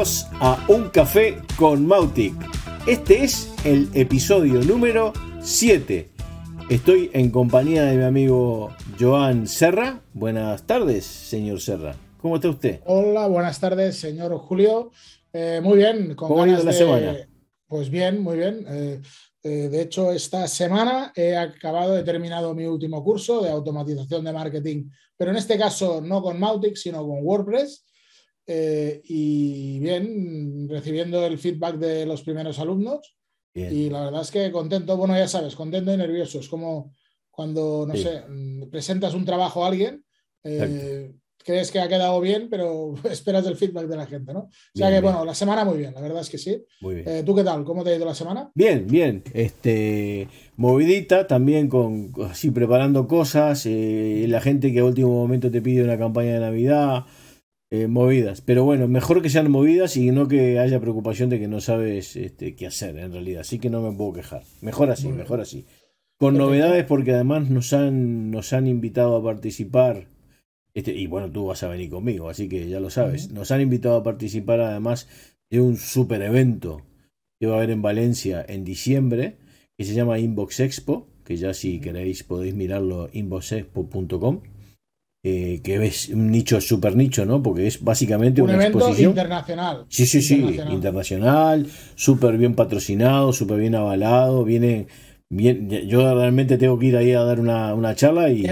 Bienvenidos a Un Café con Mautic. Este es el episodio número 7. Estoy en compañía de mi amigo Joan Serra. Buenas tardes, señor Serra. ¿Cómo está usted? Hola, buenas tardes, señor Julio. Eh, muy bien. Con ¿Cómo ha ido la semana? Pues bien, muy bien. Eh, eh, de hecho, esta semana he acabado, he terminado mi último curso de automatización de marketing, pero en este caso no con Mautic, sino con WordPress. Y bien, recibiendo el feedback de los primeros alumnos. Y la verdad es que contento, bueno, ya sabes, contento y nervioso. Es como cuando, no sé, presentas un trabajo a alguien crees que ha quedado bien, pero esperas el feedback de la gente, ¿no? O sea que, bueno, la semana muy bien, la verdad es que sí. Muy bien. Eh, ¿Tú qué tal? ¿Cómo te ha ido la semana? Bien, bien. Este, movidita también con así preparando cosas. Eh, la gente que a último momento te pide una campaña de Navidad. Eh, movidas, pero bueno, mejor que sean movidas y no que haya preocupación de que no sabes este, qué hacer en realidad, así que no me puedo quejar. Mejor así, mejor así. Con novedades porque además nos han, nos han invitado a participar este, y bueno, tú vas a venir conmigo, así que ya lo sabes. Nos han invitado a participar además de un super evento que va a haber en Valencia en diciembre, que se llama Inbox Expo, que ya si queréis podéis mirarlo inboxexpo.com. Eh, que es un nicho super nicho, ¿no? Porque es básicamente un una evento exposición internacional. Sí, sí, sí, internacional, súper bien patrocinado, súper bien avalado, viene bien, yo realmente tengo que ir ahí a dar una, una charla y,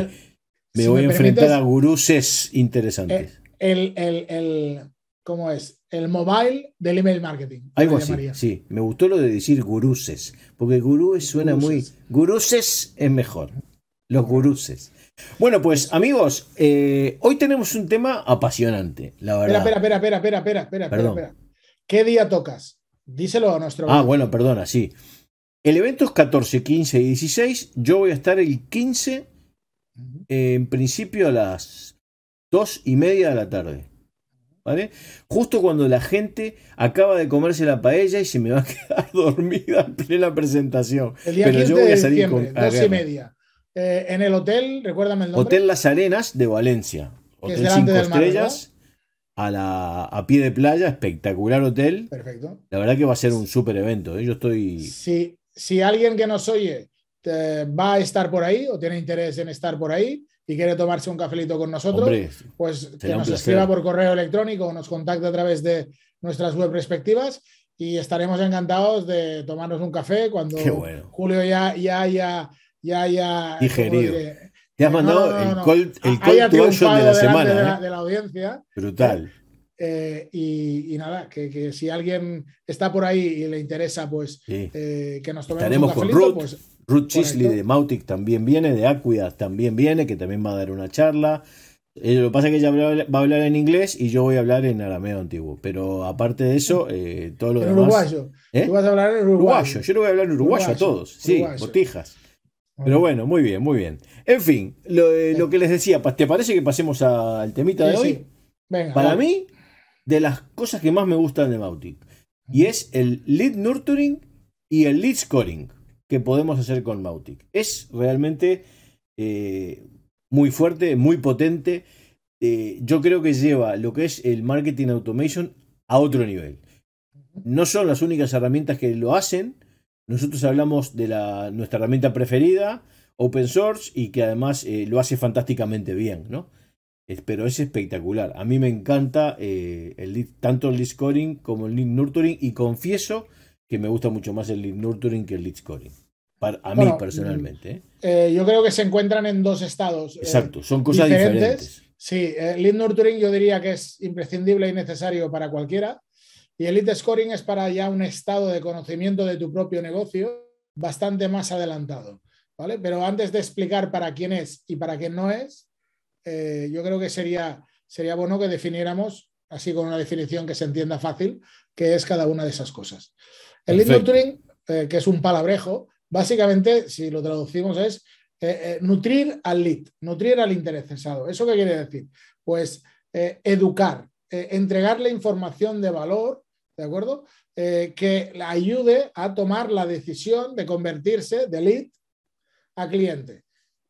me voy a enfrentar a guruses interesantes. El, el, el, ¿Cómo es? El mobile del email marketing. Algo así, sí. Me gustó lo de decir guruses, porque gurúes suena muy... Guruses es mejor. Los guruses. Bueno, pues amigos, eh, hoy tenemos un tema apasionante, la verdad. Espera, espera, espera, espera, espera, espera, espera, espera. ¿Qué día tocas? Díselo a nuestro... Ah, bueno, perdona, sí. El evento es 14, 15 y 16. Yo voy a estar el 15 en principio a las dos y media de la tarde. ¿Vale? Justo cuando la gente acaba de comerse la paella y se me va a quedar dormida en plena presentación. El día Pero yo voy a salir con dos y media. Eh, en el hotel, recuérdame el nombre. Hotel Las Arenas de Valencia. Hotel cinco estrellas. a, la, a pie de playa, espectacular hotel. Perfecto. La verdad que va a ser un súper evento. ¿eh? Yo estoy. Si, si alguien que nos oye va a estar por ahí o tiene interés en estar por ahí y quiere tomarse un cafelito con nosotros, pues que nos escriba por correo electrónico o nos contacte a través de nuestras web respectivas y estaremos encantados de tomarnos un café cuando Julio ya, ya, ya, ya, ya digerido. Te has mandado el call, el call to action de la semana. De la, ¿eh? de la audiencia. Brutal. Eh, y, nada, que, si alguien está por ahí y le interesa, pues eh, que nos tomemos un cafelito, pues Ruth Chisley de Mautic también viene, de Aquia también viene, que también va a dar una charla. Eh, lo que pasa es que ella va a hablar en inglés y yo voy a hablar en arameo antiguo. Pero aparte de eso, eh, todo lo en demás. Uruguayo. ¿Eh? Tú vas a hablar en uruguayo. Yo le voy a hablar en uruguayo, a todos. Sí, botijas. Pero bueno, muy bien, muy bien. En fin, lo, eh, que les decía, ¿te parece que pasemos al temita de hoy? Venga, Para mí, de las cosas que más me gustan de Mautic, y es el lead nurturing y el lead scoring que podemos hacer con Mautic. Es realmente eh, muy fuerte, muy potente. Eh, yo creo que lleva lo que es el marketing automation a otro nivel. No son las únicas herramientas que lo hacen. Nosotros hablamos de la, nuestra herramienta preferida, open source, y que además eh, lo hace fantásticamente bien, ¿no? pero es espectacular. A mí me encanta el tanto el lead scoring como el lead nurturing y confieso que me gusta mucho más el lead nurturing que el lead scoring. Para, a mí personalmente. ¿eh? Eh, yo creo que se encuentran en dos estados. Eh, Exacto, son cosas diferentes. Sí, el lead nurturing yo diría que es imprescindible y necesario para cualquiera. Y el lead scoring es para ya un estado de conocimiento de tu propio negocio bastante más adelantado. ¿vale? Pero antes de explicar para quién es y para quién no es, yo creo que sería, sería bueno que definiéramos, así con una definición que se entienda fácil, qué es cada una de esas cosas. El lead nurturing, eh, que es un palabrejo, básicamente, si lo traducimos, es eh, eh, nutrir al lead, nutrir al interesado. ¿Eso qué quiere decir? Pues educar, entregarle información de valor, ¿de acuerdo? que le ayude a tomar la decisión de convertirse de lead a cliente.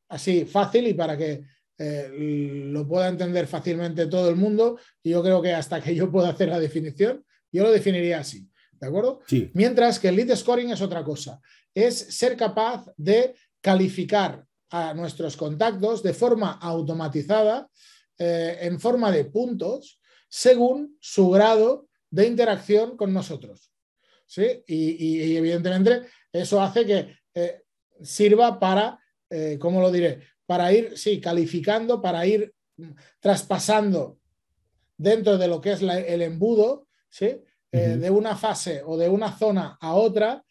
Así, fácil y para que lo pueda entender fácilmente todo el mundo y yo creo que hasta que yo pueda hacer la definición, yo lo definiría así. ¿De acuerdo? Sí. Mientras que el lead scoring es otra cosa. Es ser capaz de calificar a nuestros contactos de forma automatizada, eh, en forma de puntos, según su grado de interacción con nosotros. ¿Sí? Y, evidentemente eso hace que eh, sirva para, eh, ¿cómo lo diré? Para ir, sí, calificando, para ir traspasando dentro de lo que es el embudo, ¿sí? de una fase o de una zona a otra,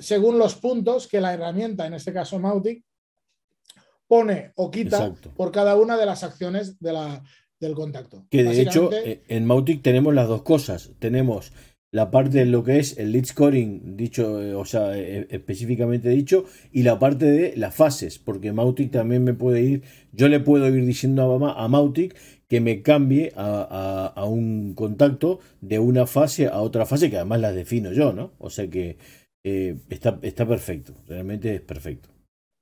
según los puntos que la herramienta, en este caso Mautic, pone o quita por cada una de las acciones de la, del contacto. Que de hecho, eh, en Mautic tenemos las dos cosas. Tenemos la parte de lo que es el lead scoring, dicho, eh, o sea, eh, específicamente dicho, y la parte de las fases, porque Mautic también me puede ir, yo le puedo ir diciendo a, a Mautic que me cambie a, un contacto de una fase a otra fase, que además las defino yo, ¿no? O sea que está, está perfecto, realmente es perfecto.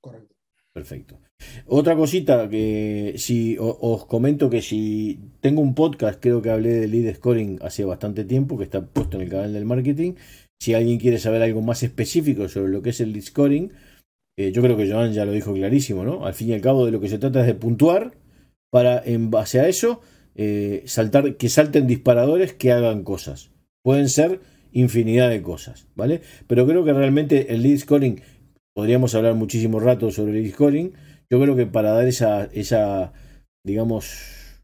Correcto. Perfecto. Otra cosita que si os comento que si tengo un podcast, creo que hablé de lead scoring hace bastante tiempo, que está puesto en el canal del marketing. Si alguien quiere saber algo más específico sobre lo que es el lead scoring, eh, yo creo que Joan ya lo dijo clarísimo, ¿no? Al fin y al cabo de lo que se trata es de puntuar para en base a eso eh, saltar, que salten disparadores que hagan cosas. Pueden ser infinidad de cosas, ¿vale? Pero creo que realmente el lead scoring podríamos hablar muchísimo rato sobre el scoring. Yo creo que para dar esa, esa digamos,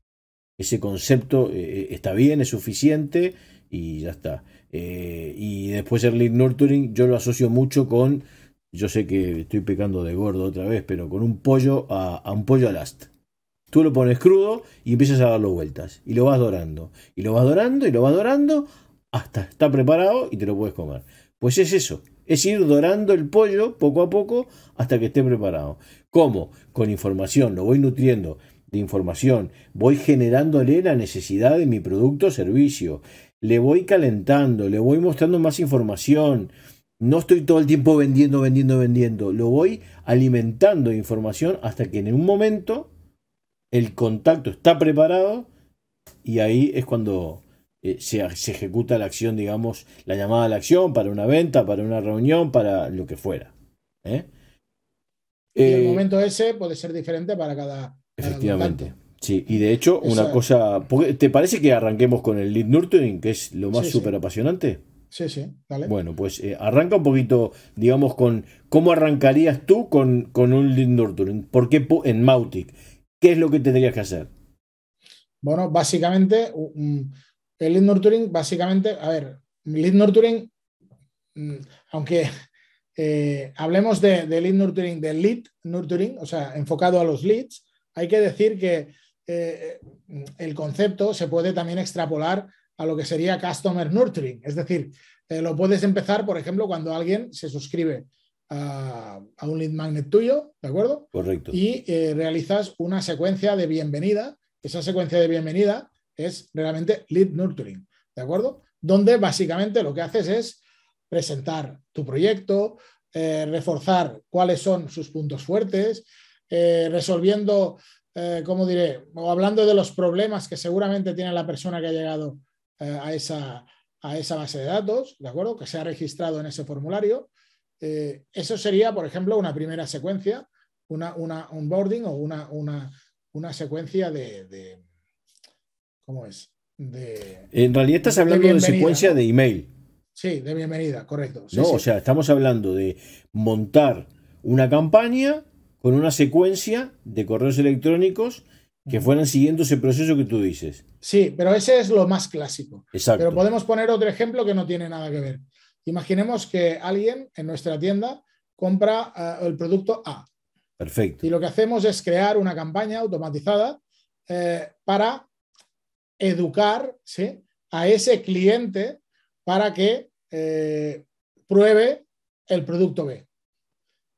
ese concepto eh, eh, está bien, es suficiente y ya está. Eh, y después el lead nurturing yo lo asocio mucho con, yo sé que estoy pecando de gordo otra vez, pero con un pollo a, un pollo a last. Tú lo pones crudo y empiezas a darle vueltas. Y lo vas dorando. Y lo vas dorando y lo vas dorando hasta está preparado y te lo puedes comer. Pues es eso. Es ir dorando el pollo poco a poco hasta que esté preparado. ¿Cómo? Con información, lo voy nutriendo de información, voy generándole la necesidad de mi producto o servicio, le voy calentando, le voy mostrando más información. No estoy todo el tiempo vendiendo, vendiendo, vendiendo. Lo voy alimentando de información hasta que en un momento el contacto está preparado y ahí es cuando eh, se, ejecuta la acción, digamos, la llamada a la acción para una venta, para una reunión, para lo que fuera. ¿eh? Y el eh, momento ese puede ser diferente para cada. Efectivamente. sí, y de hecho, una cosa. ¿Te parece que arranquemos con el lead nurturing, que es lo más súper apasionante? Sí, sí, dale. Bueno, pues arranca un poquito, digamos, con cómo arrancarías tú con, con un lead nurturing. ¿Por qué en Mautic? ¿Qué es lo que tendrías que hacer? Bueno, básicamente, el lead nurturing, básicamente, a ver, lead nurturing, mm, aunque eh, hablemos de, lead nurturing, de lead nurturing, o sea, enfocado a los leads, hay que decir que eh, el concepto se puede también extrapolar a lo que sería customer nurturing. Es decir, eh, lo puedes empezar, por ejemplo, cuando alguien se suscribe a, a, un lead magnet tuyo, ¿de acuerdo? Correcto. Y realizas una secuencia de bienvenida. Esa secuencia de bienvenida es realmente lead nurturing, ¿de acuerdo? Donde básicamente lo que haces es presentar tu proyecto, eh, reforzar cuáles son sus puntos fuertes, eh, resolviendo, eh, ¿cómo diré? O hablando de los problemas que seguramente tiene la persona que ha llegado a, esa, a esa base de datos, ¿de acuerdo? Que se ha registrado en ese formulario. eso sería, por ejemplo, una primera secuencia, una, una onboarding o una, una, una secuencia de ¿Cómo es? en realidad estás hablando de, secuencia de email. Sí, de bienvenida, correcto. no, o sea, estamos hablando de montar una campaña con una secuencia de correos electrónicos que fueran siguiendo ese proceso que tú dices. Sí, pero ese es lo más clásico. Exacto. Pero podemos poner otro ejemplo que no tiene nada que ver. Imaginemos que alguien en nuestra tienda compra eh, el producto A. Perfecto. Y lo que hacemos es crear una campaña automatizada eh, para educar a ese cliente para que eh, pruebe el producto B.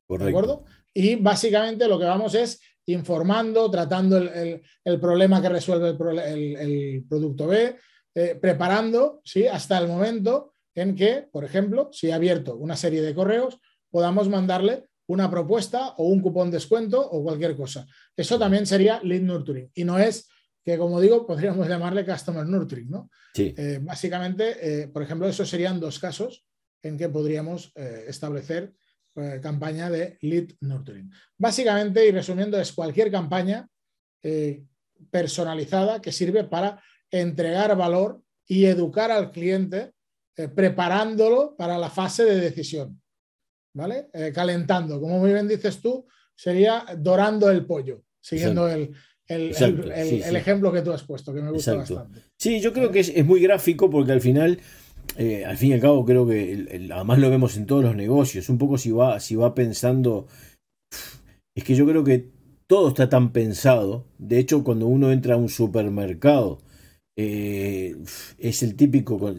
¿De acuerdo? Y básicamente lo que vamos es informando, tratando el, problema que resuelve el, producto B, eh, preparando ¿sí? hasta el momento en que, por ejemplo, si he abierto una serie de correos, podamos mandarle una propuesta o un cupón descuento o cualquier cosa. Eso también sería lead nurturing y no es que, como digo, podríamos llamarle customer nurturing, ¿no? Sí. Eh, básicamente, eh, por ejemplo, esos serían dos casos en que podríamos eh, establecer campaña de lead nurturing. Básicamente, y resumiendo, es cualquier campaña personalizada que sirve para entregar valor y educar al cliente, preparándolo para la fase de decisión. ¿vale? Calentando, como muy bien dices tú, sería dorando el pollo, siguiendo el, ejemplo que tú has puesto, que me gusta bastante. Sí, yo creo que es, muy gráfico porque al final, eh, al fin y al cabo, creo que además lo vemos en todos los negocios, un poco si va, si va pensando, es que yo creo que todo está tan pensado, de hecho cuando uno entra a un supermercado, eh, es el típico.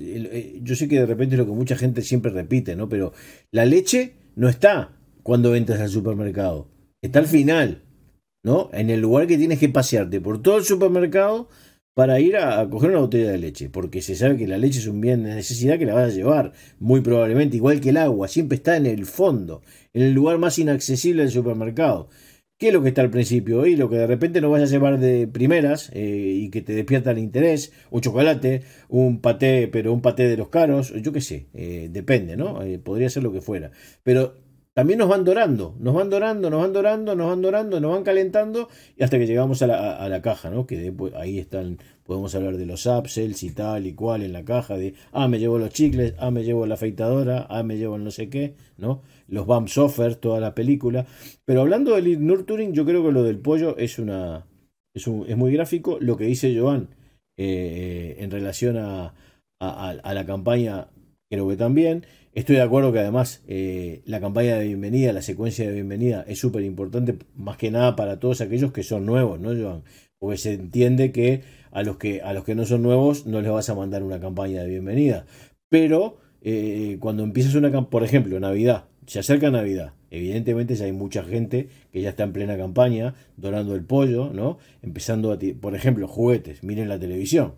Yo sé que de repente es lo que mucha gente siempre repite, ¿no? Pero la leche no está cuando entras al supermercado, está al final, ¿no? En el lugar que tienes que pasearte por todo el supermercado para ir a, coger una botella de leche, porque se sabe que la leche es un bien de necesidad que la vas a llevar, muy probablemente, igual que el agua, siempre está en el fondo, en el lugar más inaccesible del supermercado. ¿Qué es lo que está al principio? Y lo que de repente no vas a llevar de primeras eh, y que te despierta el interés, un chocolate, un paté, pero un paté de los caros, yo qué sé, eh, depende, ¿no? Eh, podría ser lo que fuera. Pero también nos van dorando, nos van dorando, nos van dorando, nos van dorando, nos van calentando y hasta que llegamos a la, a la caja, ¿no? Que después, ahí están, podemos hablar de los upsells y tal y cual en la caja, de, ah, me llevo los chicles, ah, me llevo la afeitadora, ah, me llevo el no sé qué, ¿no? los BAM Software, toda la película. Pero hablando del Nurturing, yo creo que lo del pollo es una. Es, es muy gráfico. Lo que dice Joan eh, en relación a, a, la campaña, creo que también. Estoy de acuerdo que además eh, la campaña de bienvenida, la secuencia de bienvenida es súper importante, más que nada para todos aquellos que son nuevos, ¿no, Joan? Porque se entiende que a los que, a los que no son nuevos no les vas a mandar una campaña de bienvenida. Pero eh, cuando empiezas una campaña, por ejemplo, Navidad, se acerca Navidad. Evidentemente ya hay mucha gente que ya está en plena campaña, dorando el pollo, ¿no? Empezando a, por ejemplo, juguetes, miren la televisión.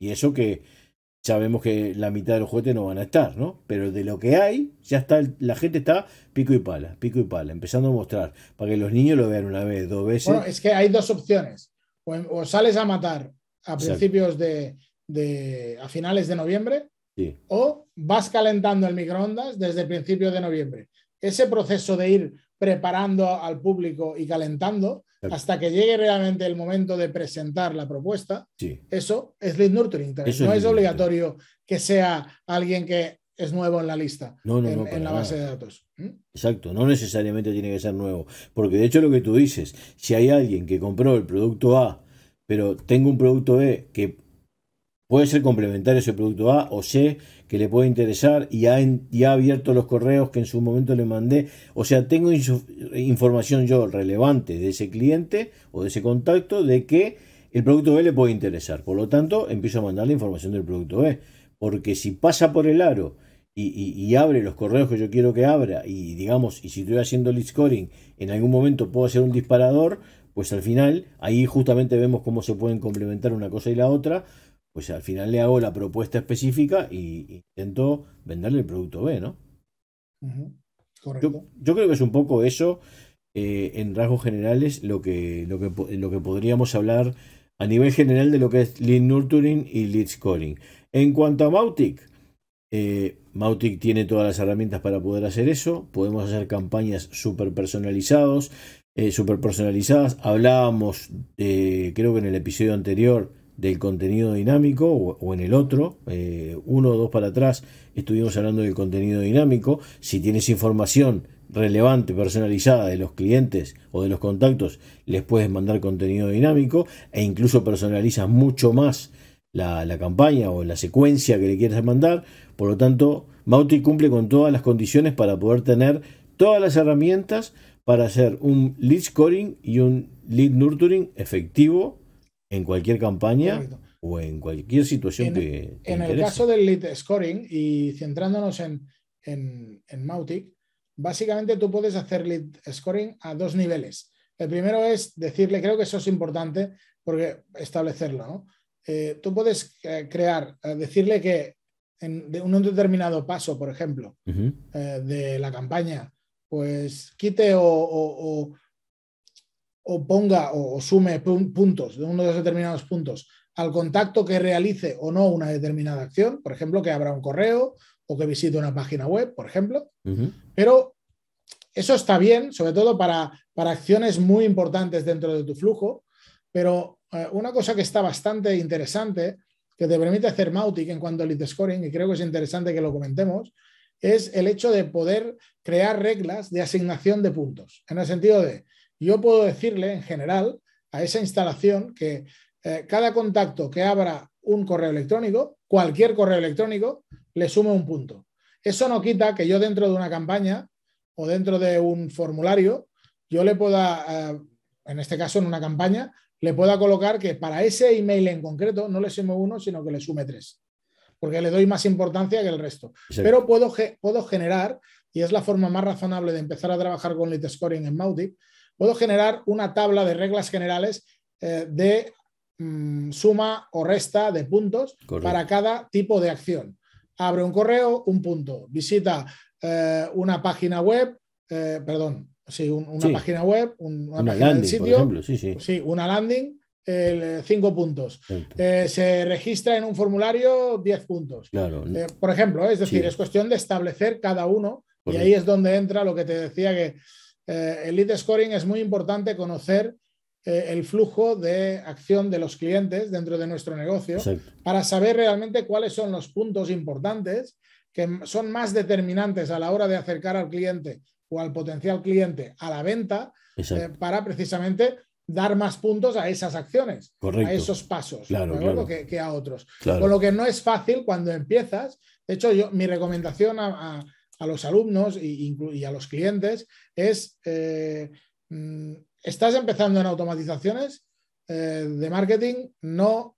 Y eso que sabemos que la mitad de los juguetes no van a estar, ¿no? Pero de lo que hay, ya está, la gente está pico y pala, pico y pala, empezando a mostrar, para que los niños lo vean una vez, dos veces. Bueno, es que hay dos opciones. O, sales a matar a principios de, de, a finales de noviembre, o vas calentando el microondas desde el principio de noviembre. Ese proceso de ir preparando al público y calentando hasta que llegue realmente el momento de presentar la propuesta, eso es lead nurturing. no es, obligatorio que sea alguien que es nuevo en la lista, en, la base de datos. ¿Mm? Exacto, no necesariamente tiene que ser nuevo. Porque de hecho lo que tú dices, si hay alguien que compró el producto A, pero tengo un producto B que Puede ser complementario ese producto A o C que le puede interesar y ha, ha abierto los correos que en su momento le mandé. O sea, tengo información yo relevante de ese cliente o de ese contacto de que el producto B le puede interesar. Por lo tanto, empiezo a mandar la información del producto B. Porque si pasa por el aro y, abre los correos que yo quiero que abra y digamos, y si estoy haciendo lead scoring, en algún momento puedo hacer un disparador, pues al final ahí justamente vemos cómo se pueden complementar una cosa y la otra pues al final le hago la propuesta específica y intento venderle el producto B, ¿no? Correcto. Yo, creo que es un poco eso, eh, en rasgos generales, lo que, lo, que, lo que podríamos hablar a nivel general de lo que es lead nurturing y lead scoring. En cuanto a Mautic, eh, Mautic tiene todas las herramientas para poder hacer eso. Podemos hacer campañas súper personalizadas. Eh, super personalizadas. Hablábamos, creo que en el episodio anterior, del contenido dinámico o, en el otro, eh, uno o dos para atrás estuvimos hablando del contenido dinámico, si tienes información relevante, personalizada de los clientes o de los contactos, les puedes mandar contenido dinámico e incluso personalizas mucho más la, campaña o la secuencia que le quieras mandar, por lo tanto, Mautic cumple con todas las condiciones para poder tener todas las herramientas para hacer un lead scoring y un lead nurturing efectivo en cualquier campaña o en cualquier situación que. en el caso del lead scoring y centrándonos en, en, Mautic, básicamente tú puedes hacer lead scoring a dos niveles. El primero es decirle, creo que eso es importante porque establecerlo, ¿no? Eh, tú puedes eh, crear, eh, decirle que en un determinado paso, por ejemplo, de la campaña, pues quite o, o, ponga o, sume puntos de uno de los determinados puntos al contacto que realice o no una determinada acción, por ejemplo, que abra un correo o que visite una página web, por ejemplo. Pero eso está bien, sobre todo para, para, acciones muy importantes dentro de tu flujo, pero eh, una cosa que está bastante interesante, que te permite hacer Mautic en cuanto al lead scoring, y creo que es interesante que lo comentemos, es el hecho de poder crear reglas de asignación de puntos. En el sentido de, yo puedo decirle en general a esa instalación que eh, cada contacto que abra un correo electrónico, cualquier correo electrónico, le sume un punto. Eso no quita que yo dentro de una campaña o dentro de un formulario, yo le pueda, eh, en este caso en una campaña, le pueda colocar que para ese email en concreto no le sume uno, sino que le sume tres, porque le doy más importancia que el resto. Pero puedo, puedo generar, y es la forma más razonable de empezar a trabajar con lead scoring en Mautic, puedo generar una tabla de reglas generales eh, de mm, suma o resta de puntos para cada tipo de acción. Abre un correo, un punto. Visita eh, una página web, eh, perdón, sí, una página web, una, página landing, sitio, sí, una landing, cinco puntos. se registra en un formulario 10 puntos. por ejemplo, es decir, es cuestión de establecer cada uno y ahí es donde entra lo que te decía que eh, el lead scoring es muy importante conocer eh, el flujo de acción de los clientes dentro de nuestro negocio para saber realmente cuáles son los puntos importantes que son más determinantes a la hora de acercar al cliente o al potencial cliente a la venta eh, para precisamente dar más puntos a esas acciones, a esos pasos, Que, a otros. Con lo que no es fácil cuando empiezas. De hecho, yo, mi recomendación a, a los alumnos y, a los clientes es, eh, mm, estás empezando en automatizaciones eh, de marketing, no,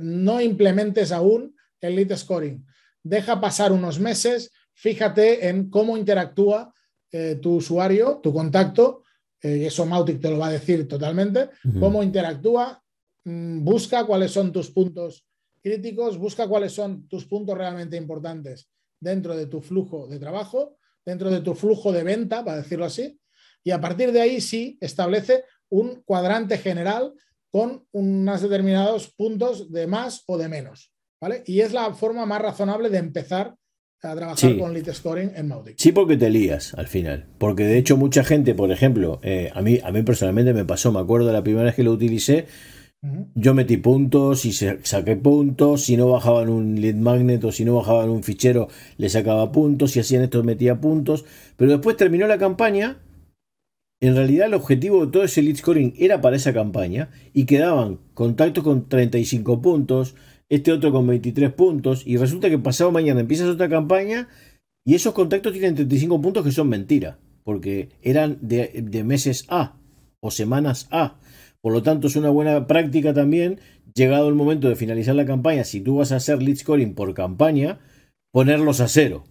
no implementes aún el lead scoring. Deja pasar unos meses, fíjate en cómo interactúa eh, tu usuario, tu contacto, y eso Mautic te lo va a decir totalmente, cómo interactúa, mm, busca cuáles son tus puntos críticos, busca cuáles son tus puntos realmente importantes dentro de tu flujo de trabajo, dentro de tu flujo de venta, para decirlo así, y a partir de ahí sí establece un cuadrante general con unos determinados puntos de más o de menos. ¿vale? Y es la forma más razonable de empezar a trabajar con lead scoring en Mautic. Sí, porque te lías al final. Porque de hecho mucha gente, por ejemplo, eh, a, mí, a mí personalmente me pasó, me acuerdo la primera vez que lo utilicé, yo metí puntos y saqué puntos. Si no bajaban un lead magnet o si no bajaban un fichero, le sacaba puntos. Si hacían esto, metía puntos. Pero después terminó la campaña. En realidad, el objetivo de todo ese lead scoring era para esa campaña y quedaban contactos con 35 puntos, este otro con 23 puntos. Y resulta que pasado mañana empiezas otra campaña y esos contactos tienen 35 puntos que son mentira, porque eran de meses A o semanas A. Por lo tanto, es una buena práctica también, llegado el momento de finalizar la campaña, si tú vas a hacer lead scoring por campaña, ponerlos a cero.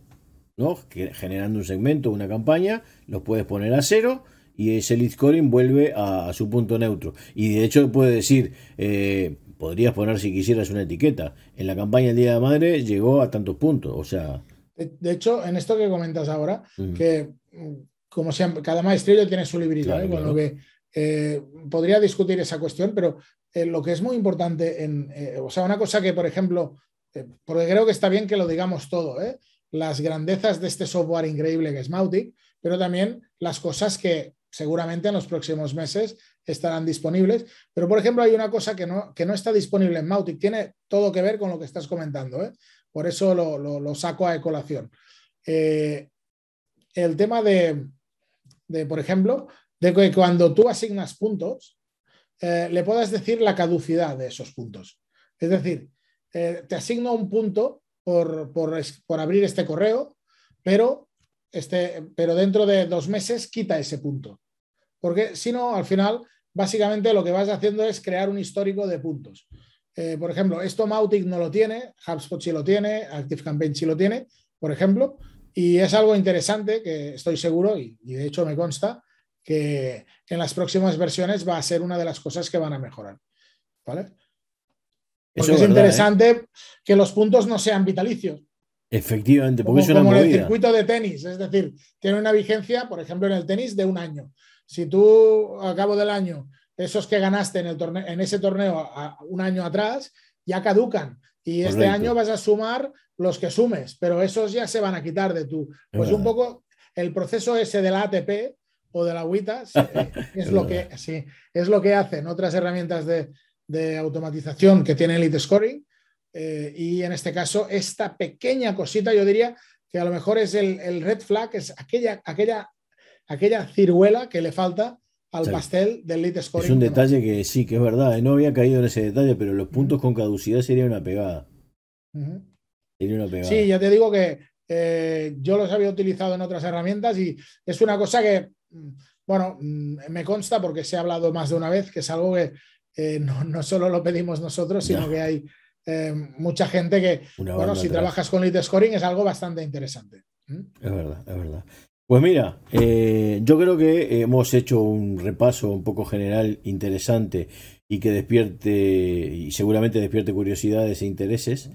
¿no? Generando un segmento, una campaña, los puedes poner a cero y ese lead scoring vuelve a, su punto neutro. Y de hecho puede decir, eh, podrías poner si quisieras una etiqueta. En la campaña el Día de Madre llegó a tantos puntos. O sea. De, hecho, en esto que comentas ahora, que mm, como siempre, cada maestrillo tiene su librito, ¿eh? lo que eh, podría discutir esa cuestión, pero eh, lo que es muy importante, en, eh, o sea, una cosa que, por ejemplo, porque creo que está bien que lo digamos todo, las grandezas de este software increíble que es Mautic, pero también las cosas que seguramente en los próximos meses estarán disponibles. Pero, por ejemplo, hay una cosa que no, que no está disponible en Mautic, tiene todo que ver con lo que estás comentando, por eso lo, saco a colación. el tema de, de, por ejemplo, de que cuando tú asignas puntos, eh, le puedas decir la caducidad de esos puntos. Es decir, eh, te asigno un punto por, abrir este correo, pero, este, pero dentro de dos meses quita ese punto. Porque si no, al final, básicamente lo que vas haciendo es crear un histórico de puntos. Eh, por ejemplo, esto Mautic no lo tiene, HubSpot sí lo tiene, ActiveCampaign sí lo tiene, por ejemplo, y es algo interesante que estoy seguro, y de hecho me consta, que en las próximas versiones va a ser una de las cosas que van a mejorar. ¿Vale? es, interesante ¿eh? que los puntos no sean vitalicios. Efectivamente, porque como, es una como el circuito de tenis, es decir, tiene una vigencia, por ejemplo, en el tenis de un año. Si tú a cabo del año, esos que ganaste en, el torneo, en ese torneo a- un año atrás, ya caducan. Y este año vas a sumar los que sumes, pero esos ya se van a quitar de tu. Pues un poco el proceso ese del ATP o de la eh, es, Es lo que, sí, es lo que hacen otras herramientas de, de automatización que tiene Elite Scoring. eh, y en este caso, esta pequeña cosita, yo diría que a lo mejor es el, el red flag, es aquella, aquella, aquella ciruela que le falta al Sí. pastel del Elite Scoring. Es un detalle que sí, que es verdad. eh, No había caído en ese detalle, pero los puntos con caducidad sería una pegada. Ujú. Sería una pegada. Sí, ya te digo que eh, yo los había utilizado en otras herramientas y es una cosa que, bueno, mm, me consta porque se ha hablado más de una vez, que es algo que eh, no, no solo lo pedimos nosotros, sino Ya. que hay eh, mucha gente que, Una bueno, si atrás. trabajas con lead scoring es algo bastante interesante. Es verdad, es verdad. Pues mira, eh, yo creo que hemos hecho un repaso un poco general interesante y que despierte, y seguramente despierte curiosidades e intereses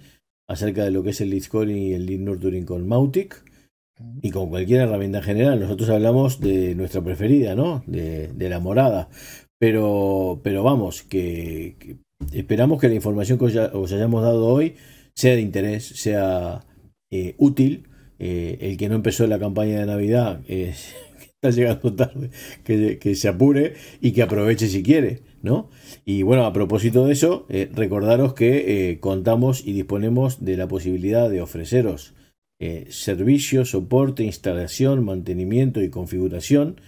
acerca de lo que es el lead scoring y el lead nurturing con Mautic y con cualquier herramienta en general. Nosotros hablamos de nuestra preferida, ¿no? De, de la morada. Pero, pero vamos, que, esperamos que la información que os, ya- os hayamos dado hoy sea de interés, sea eh, útil. Eh, el que no empezó la campaña de Navidad, eh, que está llegando tarde, que, que se apure y que aproveche si quiere, ¿no? Y bueno, a propósito de eso, recordaros que contamos y disponemos de la posibilidad de ofreceros eh, servicio, soporte, instalación, mantenimiento y configuración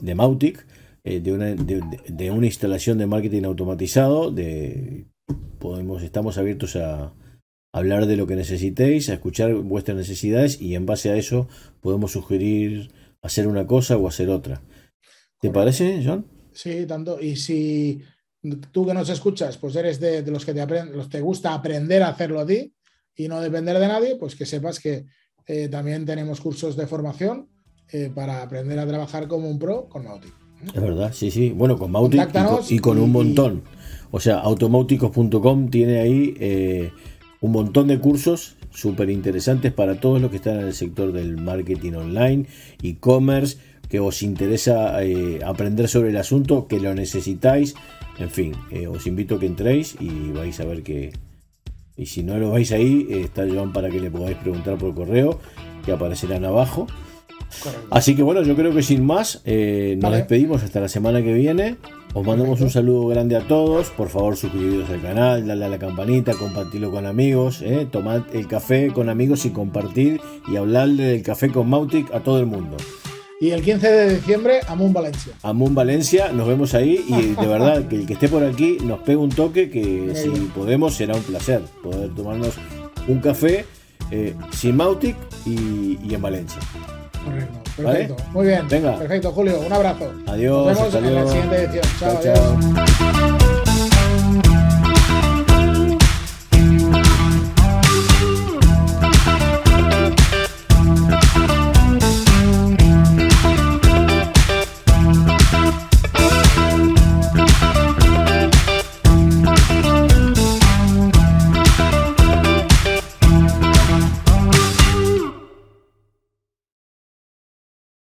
de Mautic, eh, de, una, de, de una instalación de marketing automatizado. De, podemos, estamos abiertos a hablar de lo que necesitéis, a escuchar vuestras necesidades y en base a eso podemos sugerir hacer una cosa o hacer otra. ¿Te Correcto. parece, John? Sí, tanto. Y si tú que nos escuchas, pues eres de, de los que te, los te gusta aprender a hacerlo a ti y no depender de nadie, pues que sepas que eh, también tenemos cursos de formación eh, para aprender a trabajar como un pro con Mautic. Es verdad, sí, sí. Bueno, con Mautic y con, Contáctanos y con un montón. O sea, automauticos.com tiene ahí eh, un montón de cursos súper interesantes para todos los que están en el sector del marketing online, e-commerce, que os interesa eh, aprender sobre el asunto, que lo necesitáis. En fin, eh, os invito a que entréis y vais a ver que... Y si no lo vais ahí, está Joan para que le podáis preguntar por correo, que aparecerán abajo. Correcto. Así que bueno, yo creo que sin más, eh, nos Vale. despedimos hasta la semana que viene. Os mandamos Perfecto. un saludo grande a todos. Por favor, suscribiros al canal, dale a la campanita, compartirlo con amigos. eh, Tomad el café con amigos y compartir y hablarle del café con Mautic a todo el mundo. Y el 15 de diciembre, Amun Valencia. Amun Valencia, nos vemos ahí y de verdad que el que esté por aquí nos pega un toque que si podemos será un placer poder tomarnos un café eh, sin Mautic y, y en Valencia. Correcto. ¿Vale? Perfecto. Muy bien. Venga. Perfecto, Julio. Un abrazo. Adiós. Nos vemos hasta en la siguiente edición. Chao, Chao, adiós. chao.